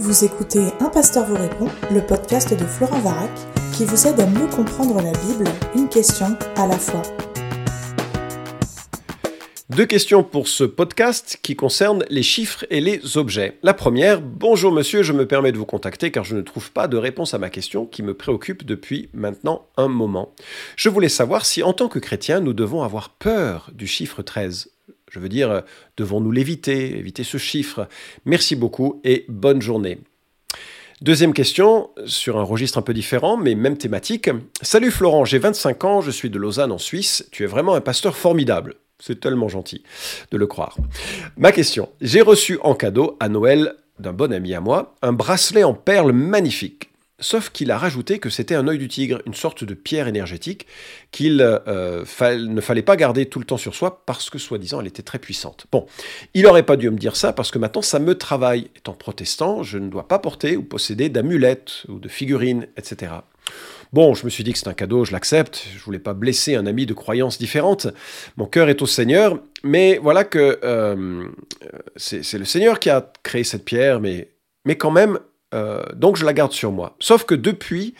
Vous écoutez Un pasteur vous répond, le podcast de Florent Varac, qui vous aide à mieux comprendre la Bible, une question à la fois. Deux questions pour ce podcast qui concernent les chiffres et les objets. La première, bonjour monsieur, je me permets de vous contacter car je ne trouve pas de réponse à ma question qui me préoccupe depuis maintenant un moment. Je voulais savoir si en tant que chrétien nous devons avoir peur du chiffre 13. Je veux dire, devons-nous l'éviter, éviter ce chiffre? Merci beaucoup et bonne journée. Deuxième question, sur un registre un peu différent, mais même thématique. Salut Florent, j'ai 25 ans, je suis de Lausanne en Suisse, tu es vraiment un pasteur formidable. C'est tellement gentil de le croire. Ma question, j'ai reçu en cadeau à Noël d'un bon ami à moi un bracelet en perles magnifique. Sauf qu'il a rajouté que c'était un œil du tigre, une sorte de pierre énergétique qu'il euh, ne fallait pas garder tout le temps sur soi parce que soi-disant elle était très puissante. Bon, il n'aurait pas dû me dire ça parce que maintenant ça me travaille. Étant protestant, je ne dois pas porter ou posséder d'amulettes ou de figurines, etc. Bon, je me suis dit que c'est un cadeau, je l'accepte. Je voulais pas blesser un ami de croyances différentes. Mon cœur est au Seigneur, mais voilà que euh, c'est le Seigneur qui a créé cette pierre, mais, mais quand même, euh, donc je la garde sur moi. Sauf que depuis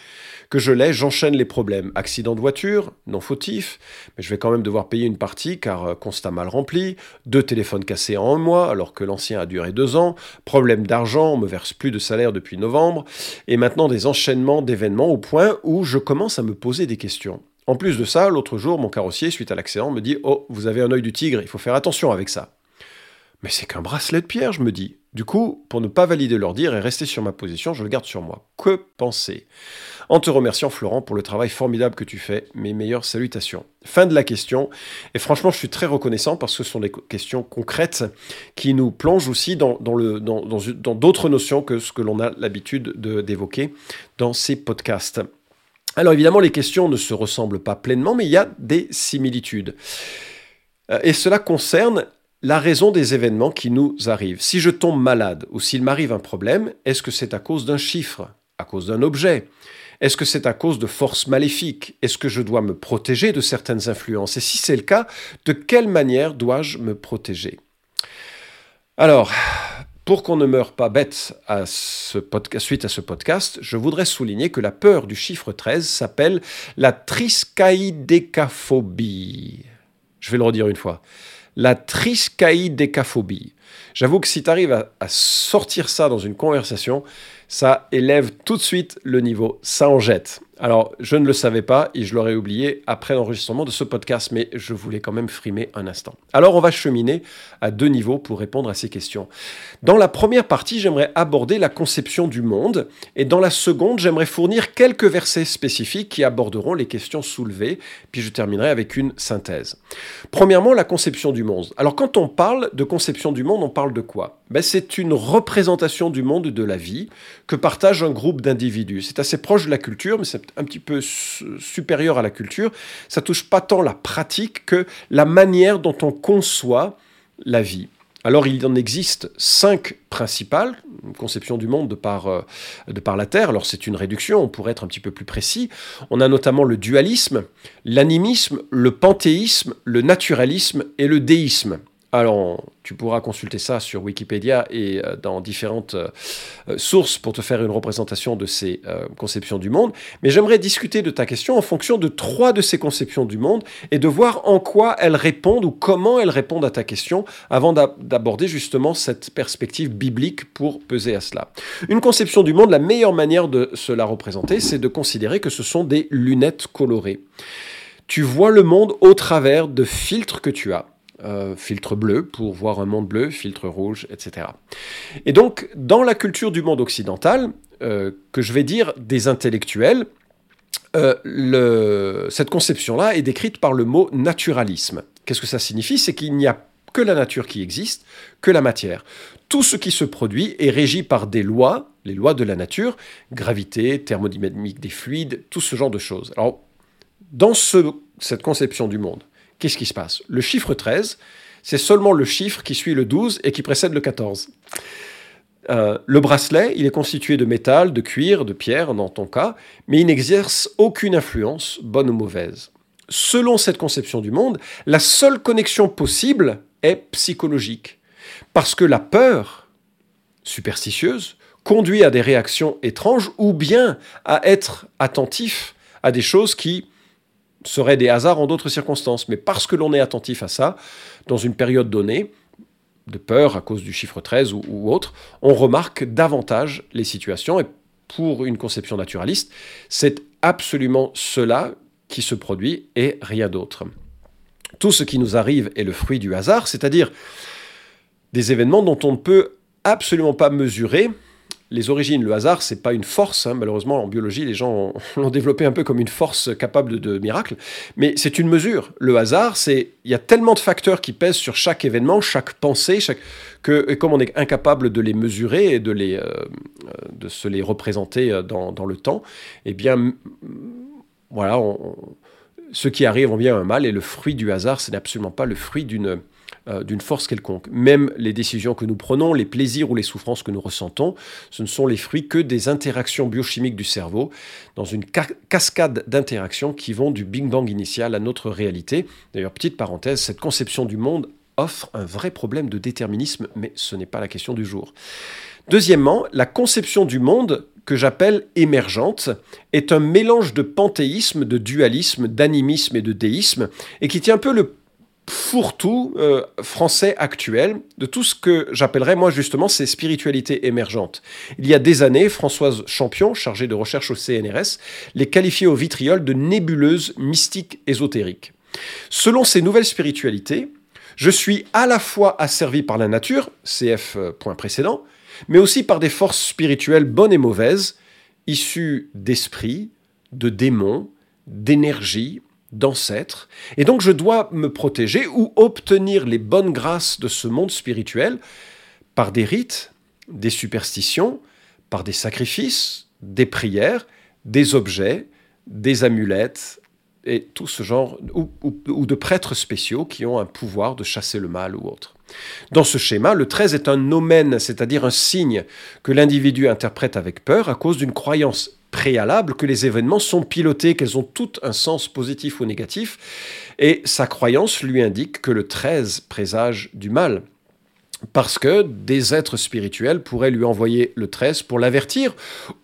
que je l'ai, j'enchaîne les problèmes. Accident de voiture, non fautif, mais je vais quand même devoir payer une partie car euh, constat mal rempli, deux téléphones cassés en un mois alors que l'ancien a duré deux ans, problème d'argent, on me verse plus de salaire depuis novembre, et maintenant des enchaînements d'événements au point où je commence à me poser des questions. En plus de ça, l'autre jour, mon carrossier, suite à l'accident, me dit Oh, vous avez un œil du tigre, il faut faire attention avec ça. Mais c'est qu'un bracelet de pierre, je me dis. Du coup, pour ne pas valider leur dire et rester sur ma position, je le garde sur moi. Que penser? En te remerciant, Florent, pour le travail formidable que tu fais, mes meilleures salutations. Fin de la question. Et franchement, je suis très reconnaissant parce que ce sont des questions concrètes qui nous plongent aussi dans, d'autres notions que ce que l'on a l'habitude d'évoquer dans ces podcasts. Alors évidemment, les questions ne se ressemblent pas pleinement, mais il y a des similitudes. Euh, et cela concerne la raison des événements qui nous arrivent. Si je tombe malade ou s'il m'arrive un problème, est-ce que c'est à cause d'un chiffre, à cause d'un objet? Est-ce que c'est à cause de forces maléfiques? Est-ce que je dois me protéger de certaines influences? Et si c'est le cas, de quelle manière dois-je me protéger? Alors, pour qu'on ne meure pas bête à ce suite à ce podcast, je voudrais souligner que la peur du chiffre 13 s'appelle la triskaïdécaphobie. Je vais le redire une fois la triskaïdécaphobie. J'avoue que si tu arrives à, sortir ça dans une conversation, ça élève tout de suite le niveau, ça en jette. Alors, je ne le savais pas et je l'aurais oublié après l'enregistrement de ce podcast, mais je voulais quand même frimer un instant. Alors, on va cheminer à deux niveaux pour répondre à ces questions. Dans la première partie, j'aimerais aborder la conception du monde et dans la seconde, j'aimerais fournir quelques versets spécifiques qui aborderont les questions soulevées, puis je terminerai avec une synthèse. Premièrement, la conception du monde. Alors, quand on parle de conception du monde, on parle de quoi? Ben, C'est une représentation du monde de la vie que partage un groupe d'individus. C'est assez proche de la culture, mais c'est un petit peu supérieur à la culture. Ça touche pas tant la pratique que la manière dont on conçoit la vie. Alors il en existe cinq principales, une conception du monde de par, euh, de par la Terre, alors c'est une réduction, on pourrait être un petit peu plus précis. On a notamment le dualisme, l'animisme, le panthéisme, le naturalisme et le déisme. Alors, tu pourras consulter ça sur Wikipédia et euh, dans différentes euh, sources pour te faire une représentation de ces euh, conceptions du monde. Mais j'aimerais discuter de ta question en fonction de trois de ces conceptions du monde et de voir en quoi elles répondent ou comment elles répondent à ta question avant d'aborder justement cette perspective biblique pour peser à cela. Une conception du monde, la meilleure manière de se la représenter, c'est de considérer que ce sont des lunettes colorées. Tu vois le monde au travers de filtres que tu as euh, filtre bleu pour voir un monde bleu, filtre rouge, etc. Et donc, dans la culture du monde occidental, euh, que je vais dire des intellectuels, euh, cette conception-là est décrite par le mot naturalisme. Qu'est-ce que ça signifie? C'est qu'il n'y a que la nature qui existe, que la matière. Tout ce qui se produit est régi par des lois, les lois de la nature, gravité, thermodynamique des fluides, tout ce genre de choses. Alors, dans cette conception du monde, qu'est-ce qui se passe? Le chiffre 13, c'est seulement le chiffre qui suit le 12 et qui précède le 14. Euh, le bracelet, il est constitué de métal, de cuir, de pierre dans ton cas, mais il n'exerce aucune influence, bonne ou mauvaise. Selon cette conception du monde, la seule connexion possible est psychologique. Parce que la peur superstitieuse conduit à des réactions étranges ou bien à être attentif à des choses qui seraient des hasards en d'autres circonstances. Mais parce que l'on est attentif à ça, dans une période donnée, de peur à cause du chiffre 13 ou, ou autre, on remarque davantage les situations. Et pour une conception naturaliste, c'est absolument cela qui se produit et rien d'autre. Tout ce qui nous arrive est le fruit du hasard, c'est-à-dire des événements dont on ne peut absolument pas mesurer les origines. Le hasard, c'est pas une force. Hein. Malheureusement, en biologie, les gens l'ont développé un peu comme une force capable de, miracle. Mais c'est une mesure. Le hasard, c'est il y a tellement de facteurs qui pèsent sur chaque événement, chaque pensée, que comme on est incapable de les mesurer et de les euh, de se les représenter euh, dans, dans le temps, eh bien voilà, ce qui arrive en bien un mal et le fruit du hasard, c'est absolument pas le fruit d'une euh, d'une force quelconque. Même les décisions que nous prenons, les plaisirs ou les souffrances que nous ressentons, ce ne sont les fruits que des interactions biochimiques du cerveau, dans une cascade d'interactions qui vont du Big Bang initial à notre réalité. D'ailleurs, petite parenthèse, cette conception du monde offre un vrai problème de déterminisme, mais ce n'est pas la question du jour. Deuxièmement, la conception du monde que j'appelle émergente est un mélange de panthéisme, de dualisme, d'animisme et de déisme, et qui tient un peu le fourre-tout euh, français actuel de tout ce que j'appellerais moi justement ces spiritualités émergentes. Il y a des années, Françoise Champion, chargée de recherche au CNRS, les qualifiait au vitriol de nébuleuses mystiques ésotériques. Selon ces nouvelles spiritualités, je suis à la fois asservi par la nature, CF euh, point précédent, mais aussi par des forces spirituelles bonnes et mauvaises, issues d'esprits, de démons, d'énergie, d'ancêtres, et donc je dois me protéger ou obtenir les bonnes grâces de ce monde spirituel par des rites, des superstitions, par des sacrifices, des prières, des objets, des amulettes, et tout ce genre, ou, de prêtres spéciaux qui ont un pouvoir de chasser le mal ou autre. Dans ce schéma, le 13 est un nomen, c'est-à-dire un signe que l'individu interprète avec peur à cause d'une croyance préalable que les événements sont pilotés, qu'elles ont tout un sens positif ou négatif, et sa croyance lui indique que le 13 présage du mal. Parce que des êtres spirituels pourraient lui envoyer le 13 pour l'avertir,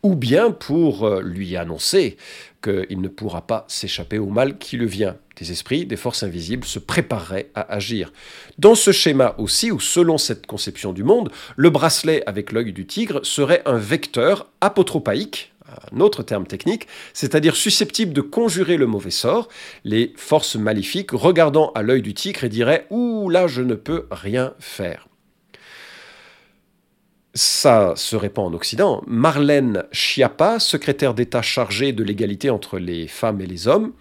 ou bien pour euh, lui annoncer qu'il ne pourra pas s'échapper au mal qui le vient. Des esprits, des forces invisibles se prépareraient à agir. Dans ce schéma aussi, ou selon cette conception du monde, le bracelet avec l'œil du tigre serait un vecteur apotropaïque, un autre terme technique, c'est-à-dire susceptible de conjurer le mauvais sort, les forces maléfiques regardant à l'œil du tigre et diraient Ouh là, je ne peux rien faire. Ça se répand en Occident. Marlène Schiappa, secrétaire d'État chargée de l'égalité entre les femmes et les hommes,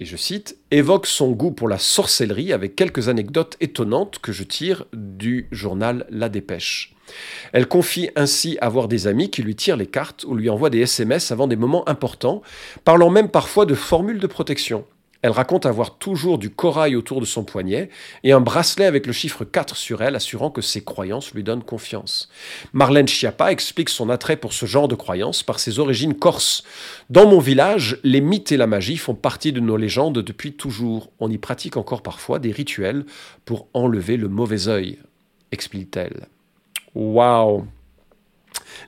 et je cite, évoque son goût pour la sorcellerie avec quelques anecdotes étonnantes que je tire du journal La Dépêche. Elle confie ainsi avoir des amis qui lui tirent les cartes ou lui envoient des SMS avant des moments importants, parlant même parfois de formules de protection. Elle raconte avoir toujours du corail autour de son poignet et un bracelet avec le chiffre 4 sur elle, assurant que ses croyances lui donnent confiance. Marlène Schiappa explique son attrait pour ce genre de croyances par ses origines corses. Dans mon village, les mythes et la magie font partie de nos légendes depuis toujours. On y pratique encore parfois des rituels pour enlever le mauvais œil, explique-t-elle. Waouh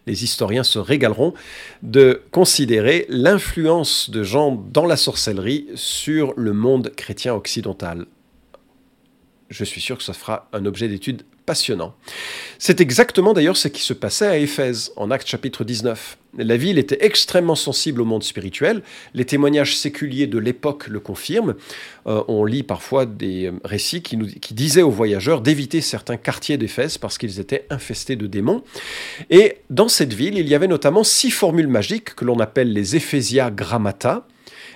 les historiens se régaleront de considérer l'influence de Jean dans la sorcellerie sur le monde chrétien occidental. Je suis sûr que ça fera un objet d'étude passionnant. C'est exactement d'ailleurs ce qui se passait à Éphèse, en Actes chapitre 19. La ville était extrêmement sensible au monde spirituel, les témoignages séculiers de l'époque le confirment. Euh, on lit parfois des récits qui, disaient aux voyageurs d'éviter certains quartiers d'Éphèse parce qu'ils étaient infestés de démons. Et dans cette ville, il y avait notamment six formules magiques que l'on appelle les Ephésia Grammata,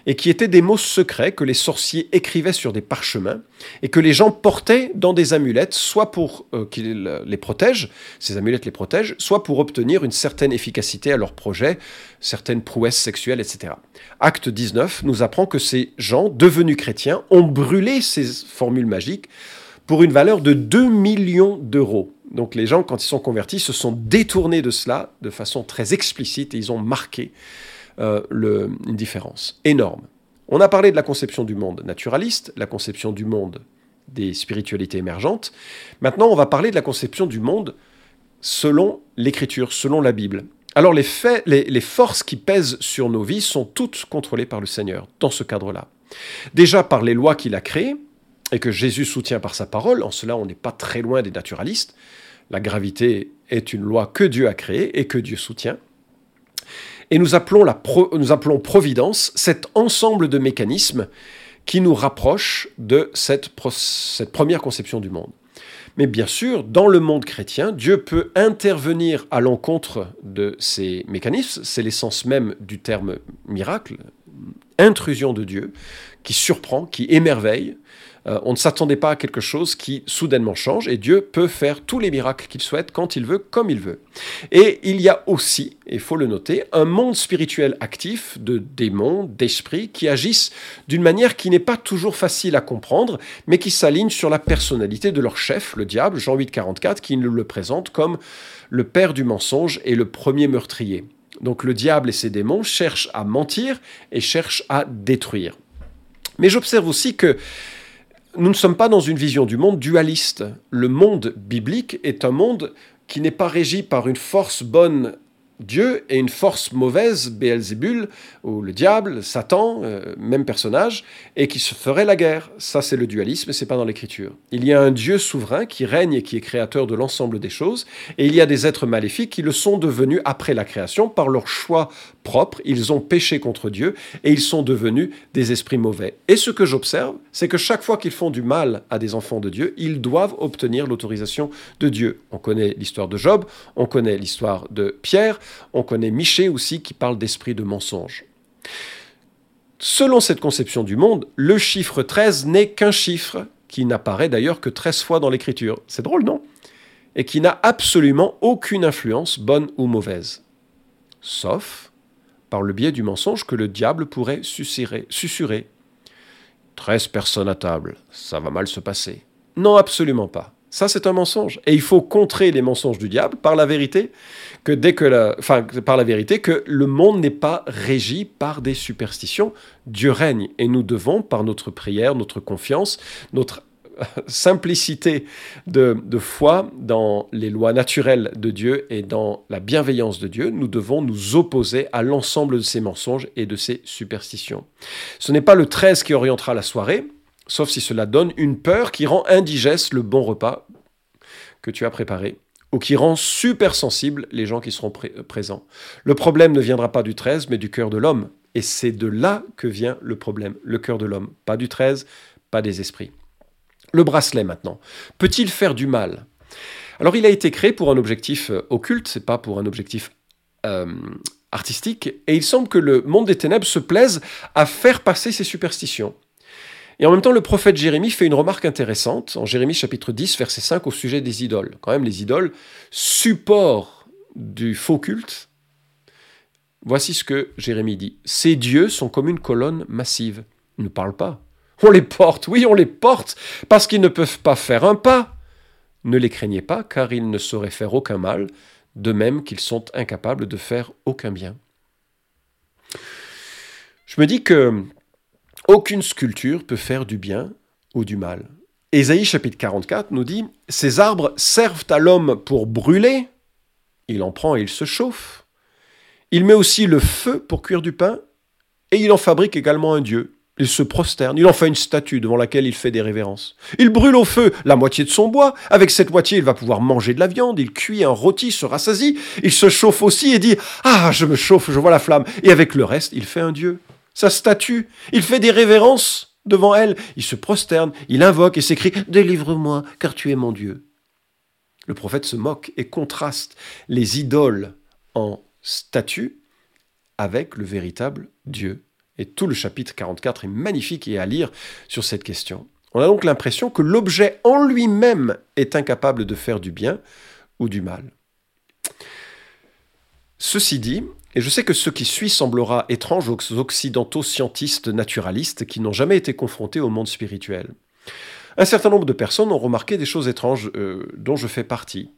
et qui étaient des mots secrets que les sorciers écrivaient sur des parchemins et que les gens portaient dans des amulettes, soit pour euh, qu'ils les protègent, ces amulettes les protègent, soit pour obtenir une certaine efficacité à leur projet, certaines prouesses sexuelles, etc. Acte 19 nous apprend que ces gens, devenus chrétiens, ont brûlé ces formules magiques pour une valeur de 2 millions d'euros. Donc les gens, quand ils sont convertis, se sont détournés de cela de façon très explicite et ils ont marqué euh, une différence énorme. On a parlé de la conception du monde naturaliste, la conception du monde des spiritualités émergentes. Maintenant, on va parler de la conception du monde selon l'Écriture, selon la Bible. Alors les, faits, les, forces qui pèsent sur nos vies sont toutes contrôlées par le Seigneur dans ce cadre-là. Déjà par les lois qu'il a créées et que Jésus soutient par sa parole, en cela on n'est pas très loin des naturalistes. La gravité est une loi que Dieu a créée et que Dieu soutient. Et nous appelons, providence cet ensemble de mécanismes qui nous rapprochent de cette première conception du monde. Mais bien sûr, dans le monde chrétien, Dieu peut intervenir à l'encontre de ces mécanismes. C'est l'essence même du terme miracle, intrusion de Dieu, qui surprend, qui émerveille, euh, on ne s'attendait pas à quelque chose qui soudainement change et Dieu peut faire tous les miracles qu'il souhaite quand il veut, comme il veut. Et il y a aussi, il faut le noter, un monde spirituel actif de démons, d'esprits qui agissent d'une manière qui n'est pas toujours facile à comprendre, mais qui s'aligne sur la personnalité de leur chef, le diable, Jean 8, 44, qui le présente comme le père du mensonge et le premier meurtrier. Donc le diable et ses démons cherchent à mentir et cherchent à détruire. Mais j'observe aussi que nous ne sommes pas dans une vision du monde dualiste. Le monde biblique est un monde qui n'est pas régi par une force bonne Dieu et une force mauvaise, Béelzébul, ou le diable, Satan, euh, même personnage, et qui se ferait la guerre. Ça, c'est le dualisme, c'est pas dans l'écriture. Il y a un Dieu souverain qui règne et qui est créateur de l'ensemble des choses, et il y a des êtres maléfiques qui le sont devenus après la création par leur choix propre. Ils ont péché contre Dieu et ils sont devenus des esprits mauvais. Et ce que j'observe, c'est que chaque fois qu'ils font du mal à des enfants de Dieu, ils doivent obtenir l'autorisation de Dieu. On connaît l'histoire de Job, on connaît l'histoire de Pierre, on connaît Michée aussi qui parle d'esprit de mensonge. Selon cette conception du monde, le chiffre 13 n'est qu'un chiffre, qui n'apparaît d'ailleurs que 13 fois dans l'écriture. C'est drôle, non? Et qui n'a absolument aucune influence, bonne ou mauvaise. Sauf par le biais du mensonge que le diable pourrait susurrer. susurrer. 13 personnes à table, ça va mal se passer. Non, absolument pas. Ça, c'est un mensonge. Et il faut contrer les mensonges du diable par la vérité, que dès que la, enfin, par la vérité que le monde n'est pas régi par des superstitions. Dieu règne et nous devons, par notre prière, notre confiance, notre simplicité de, foi dans les lois naturelles de Dieu et dans la bienveillance de Dieu, nous devons nous opposer à l'ensemble de ces mensonges et de ces superstitions. Ce n'est pas le 13 qui orientera la soirée, sauf si cela donne une peur qui rend indigeste le bon repas que tu as préparé, ou qui rend super sensible les gens qui seront présents. Le problème ne viendra pas du 13, mais du cœur de l'homme. Et c'est de là que vient le problème, le cœur de l'homme, pas du 13, pas des esprits. Le bracelet maintenant, peut-il faire du mal? Alors il a été créé pour un objectif euh, occulte, c'est pas pour un objectif euh, artistique, et il semble que le monde des ténèbres se plaise à faire passer ses superstitions. Et en même temps, le prophète Jérémie fait une remarque intéressante en Jérémie chapitre 10, verset 5 au sujet des idoles. Quand même, les idoles, support du faux culte. Voici ce que Jérémie dit. Ces dieux sont comme une colonne massive. Ils ne parlent pas. On les porte, oui, on les porte, parce qu'ils ne peuvent pas faire un pas. Ne les craignez pas, car ils ne sauraient faire aucun mal, de même qu'ils sont incapables de faire aucun bien. Je me dis que aucune sculpture peut faire du bien ou du mal. Ésaïe chapitre 44 nous dit Ces arbres servent à l'homme pour brûler, il en prend et il se chauffe. Il met aussi le feu pour cuire du pain, et il en fabrique également un dieu. Il se prosterne, il en fait une statue devant laquelle il fait des révérences. Il brûle au feu la moitié de son bois, avec cette moitié il va pouvoir manger de la viande, il cuit un rôti, se rassasie, il se chauffe aussi et dit Ah, je me chauffe, je vois la flamme, et avec le reste il fait un dieu sa statue. Il fait des révérences devant elle. Il se prosterne, il invoque et s'écrie Délivre-moi, car tu es mon Dieu. Le prophète se moque et contraste les idoles en statue avec le véritable Dieu. Et tout le chapitre 44 est magnifique et à lire sur cette question. On a donc l'impression que l'objet en lui-même est incapable de faire du bien ou du mal. Ceci dit, et je sais que ce qui suit semblera étrange aux occidentaux scientistes naturalistes qui n'ont jamais été confrontés au monde spirituel. Un certain nombre de personnes ont remarqué des choses étranges euh, dont je fais partie.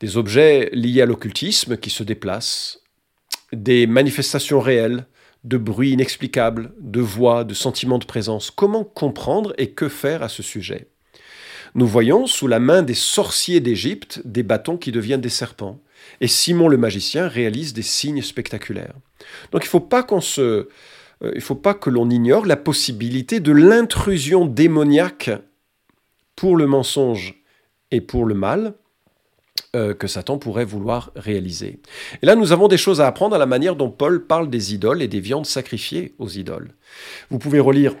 Des objets liés à l'occultisme qui se déplacent, des manifestations réelles, de bruits inexplicables, de voix, de sentiments de présence. Comment comprendre et que faire à ce sujet? Nous voyons sous la main des sorciers d'Égypte des bâtons qui deviennent des serpents. Et Simon le magicien réalise des signes spectaculaires. Donc il ne faut pas qu'on euh, que l'on ignore la possibilité de l'intrusion démoniaque pour le mensonge et pour le mal euh, que Satan pourrait vouloir réaliser. Et là, nous avons des choses à apprendre à la manière dont Paul parle des idoles et des viandes sacrifiées aux idoles. Vous pouvez relire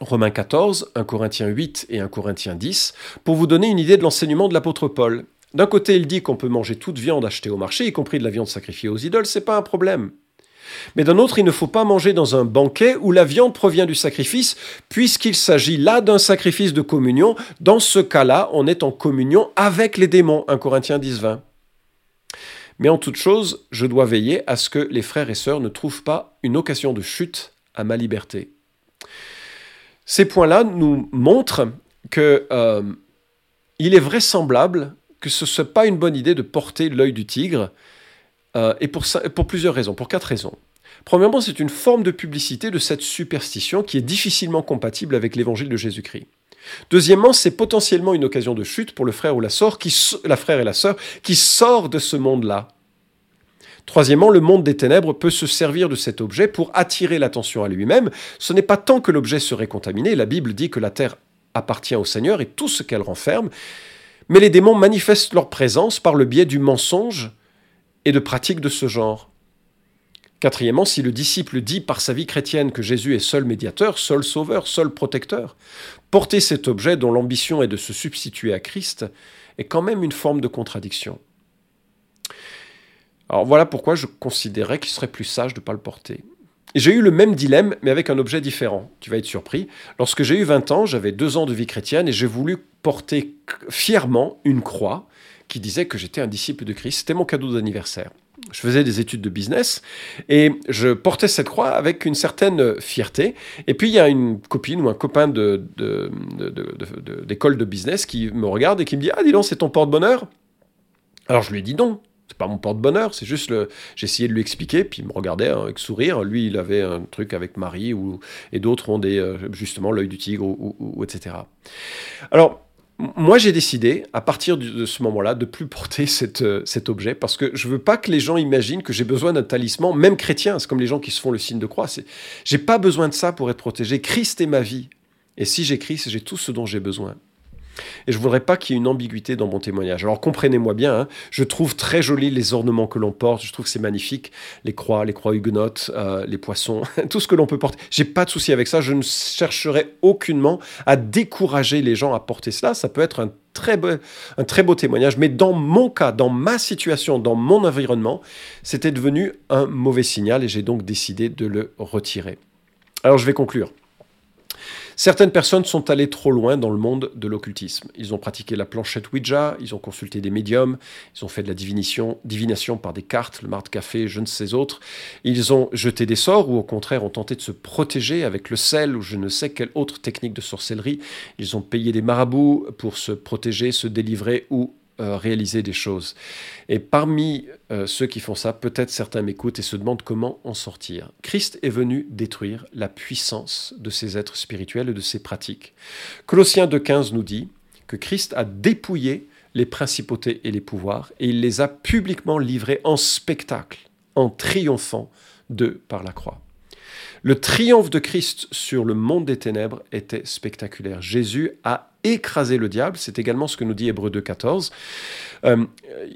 Romains 14, 1 Corinthiens 8 et 1 Corinthiens 10 pour vous donner une idée de l'enseignement de l'apôtre Paul. D'un côté, il dit qu'on peut manger toute viande achetée au marché, y compris de la viande sacrifiée aux idoles, c'est pas un problème. Mais d'un autre, il ne faut pas manger dans un banquet où la viande provient du sacrifice, puisqu'il s'agit là d'un sacrifice de communion. Dans ce cas-là, on est en communion avec les démons. 1 Corinthiens 10, 20. Mais en toute chose, je dois veiller à ce que les frères et sœurs ne trouvent pas une occasion de chute à ma liberté. Ces points-là nous montrent que euh, il est vraisemblable que ce ne soit pas une bonne idée de porter l'œil du tigre, euh, et pour, plusieurs raisons, pour quatre raisons. Premièrement, c'est une forme de publicité de cette superstition qui est difficilement compatible avec l'évangile de Jésus-Christ. Deuxièmement, c'est potentiellement une occasion de chute pour le frère ou la sœur qui, la frère et la sœur qui sort de ce monde-là. Troisièmement, le monde des ténèbres peut se servir de cet objet pour attirer l'attention à lui-même. Ce n'est pas tant que l'objet serait contaminé, la Bible dit que la terre appartient au Seigneur et tout ce qu'elle renferme, mais les démons manifestent leur présence par le biais du mensonge et de pratiques de ce genre. Quatrièmement, si le disciple dit par sa vie chrétienne que Jésus est seul médiateur, seul sauveur, seul protecteur, porter cet objet dont l'ambition est de se substituer à Christ est quand même une forme de contradiction. Alors voilà pourquoi je considérais qu'il serait plus sage de ne pas le porter. J'ai eu le même dilemme, mais avec un objet différent. Tu vas être surpris. Lorsque j'ai eu 20 ans, j'avais deux ans de vie chrétienne et j'ai voulu porter fièrement une croix qui disait que j'étais un disciple de Christ. C'était mon cadeau d'anniversaire. Je faisais des études de business et je portais cette croix avec une certaine fierté. Et puis il y a une copine ou un copain d'école de, business qui me regarde et qui me dit Ah, dis donc, c'est ton porte-bonheur? Alors je lui ai dit non, c'est pas mon porte-bonheur, c'est juste le. Essayé de lui expliquer, puis il me regardait hein, avec sourire. Lui, il avait un truc avec Marie, ou, et d'autres ont des, euh, justement l'œil du tigre, ou, etc. Alors, moi, j'ai décidé, à partir de ce moment-là, de plus porter euh, cet objet parce que je veux pas que les gens imaginent que j'ai besoin d'un talisman, même chrétien. C'est comme les gens qui se font le signe de croix. J'ai pas besoin de ça pour être protégé. Christ est ma vie. Et si j'ai Christ, j'ai tout ce dont j'ai besoin. Et je ne voudrais pas qu'il y ait une ambiguïté dans mon témoignage. Alors comprenez-moi bien, hein, je trouve très jolis les ornements que l'on porte, je trouve que c'est magnifique, les croix, les croix huguenotes, euh, les poissons, tout ce que l'on peut porter. J'ai pas de souci avec ça, je ne chercherai aucunement à décourager les gens à porter cela. Ça peut être un très un très beau témoignage, mais dans mon cas, dans ma situation, dans mon environnement, c'était devenu un mauvais signal et j'ai donc décidé de le retirer. Alors je vais conclure. Certaines personnes sont allées trop loin dans le monde de l'occultisme. Ils ont pratiqué la planchette Ouija, ils ont consulté des médiums, ils ont fait de la divination, divination par des cartes, le marde café, je ne sais autres. Ils ont jeté des sorts ou au contraire ont tenté de se protéger avec le sel ou je ne sais quelle autre technique de sorcellerie. Ils ont payé des marabouts pour se protéger, se délivrer ou euh, réaliser des choses. Et parmi euh, ceux qui font ça, peut-être certains m'écoutent et se demandent comment en sortir. Christ est venu détruire la puissance de ces êtres spirituels et de ces pratiques. Colossiens 2.15 nous dit que Christ a dépouillé les principautés et les pouvoirs et il les a publiquement livrés en spectacle, en triomphant d'eux par la croix. Le triomphe de Christ sur le monde des ténèbres était spectaculaire. Jésus a écrasé le diable, c'est également ce que nous dit Hébreu 2.14. Euh,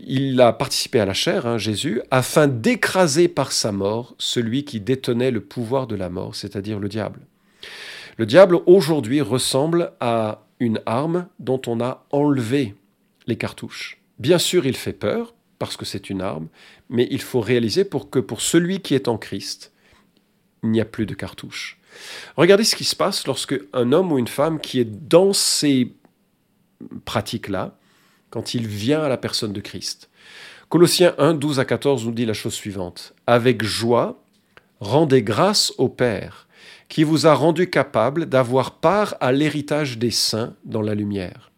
il a participé à la chair, hein, Jésus, afin d'écraser par sa mort celui qui détenait le pouvoir de la mort, c'est-à-dire le diable. Le diable aujourd'hui ressemble à une arme dont on a enlevé les cartouches. Bien sûr, il fait peur parce que c'est une arme, mais il faut réaliser pour que pour celui qui est en Christ, il n'y a plus de cartouches. Regardez ce qui se passe lorsque un homme ou une femme qui est dans ces pratiques-là, quand il vient à la personne de Christ. Colossiens 1, 12 à 14 nous dit la chose suivante. Avec joie, rendez grâce au Père, qui vous a rendu capable d'avoir part à l'héritage des saints dans la lumière.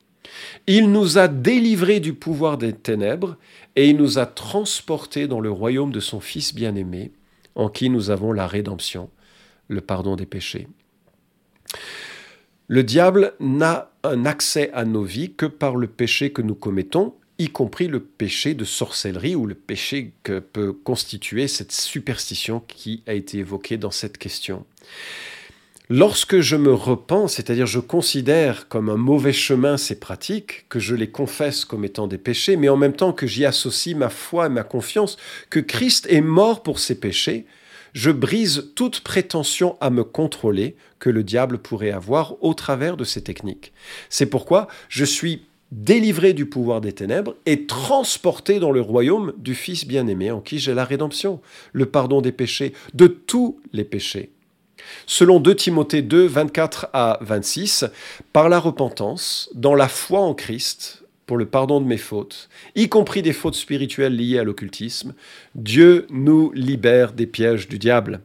Il nous a délivrés du pouvoir des ténèbres et il nous a transportés dans le royaume de son Fils bien-aimé, en qui nous avons la rédemption, le pardon des péchés. Le diable n'a un accès à nos vies que par le péché que nous commettons, y compris le péché de sorcellerie ou le péché que peut constituer cette superstition qui a été évoquée dans cette question. Lorsque je me repens, c'est-à-dire je considère comme un mauvais chemin ces pratiques, que je les confesse comme étant des péchés, mais en même temps que j'y associe ma foi et ma confiance, que Christ est mort pour ces péchés, je brise toute prétention à me contrôler que le diable pourrait avoir au travers de ces techniques. C'est pourquoi je suis délivré du pouvoir des ténèbres et transporté dans le royaume du Fils bien-aimé en qui j'ai la rédemption, le pardon des péchés, de tous les péchés. Selon 2 Timothée 2, 24 à 26, par la repentance, dans la foi en Christ, pour le pardon de mes fautes, y compris des fautes spirituelles liées à l'occultisme, Dieu nous libère des pièges du diable.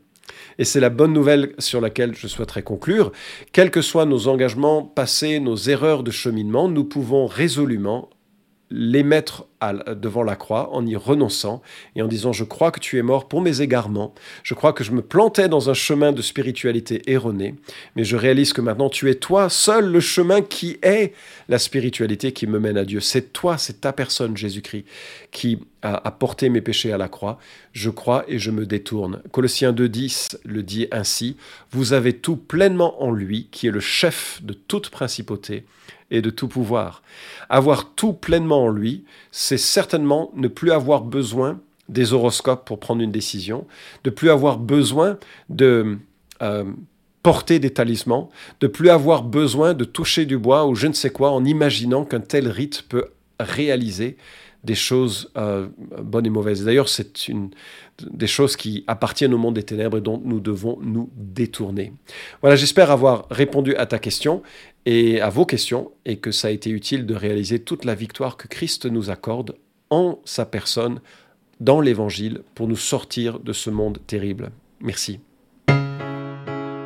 Et c'est la bonne nouvelle sur laquelle je souhaiterais conclure. Quels que soient nos engagements passés, nos erreurs de cheminement, nous pouvons résolument les mettre devant la croix en y renonçant et en disant je crois que tu es mort pour mes égarements, je crois que je me plantais dans un chemin de spiritualité erroné, mais je réalise que maintenant tu es toi seul le chemin qui est la spiritualité qui me mène à Dieu. C'est toi, c'est ta personne Jésus-Christ qui a, porté mes péchés à la croix. Je crois et je me détourne. Colossiens 2.10 le dit ainsi, vous avez tout pleinement en lui qui est le chef de toute principauté et de tout pouvoir. Avoir tout pleinement en lui, c'est certainement ne plus avoir besoin des horoscopes pour prendre une décision, de plus avoir besoin de euh, porter des talismans, de plus avoir besoin de toucher du bois ou je ne sais quoi en imaginant qu'un tel rite peut réaliser des choses euh, bonnes et mauvaises. D'ailleurs, c'est une des choses qui appartiennent au monde des ténèbres et dont nous devons nous détourner. Voilà, j'espère avoir répondu à ta question et à vos questions et que ça a été utile de réaliser toute la victoire que Christ nous accorde en sa personne dans l'Évangile pour nous sortir de ce monde terrible. Merci.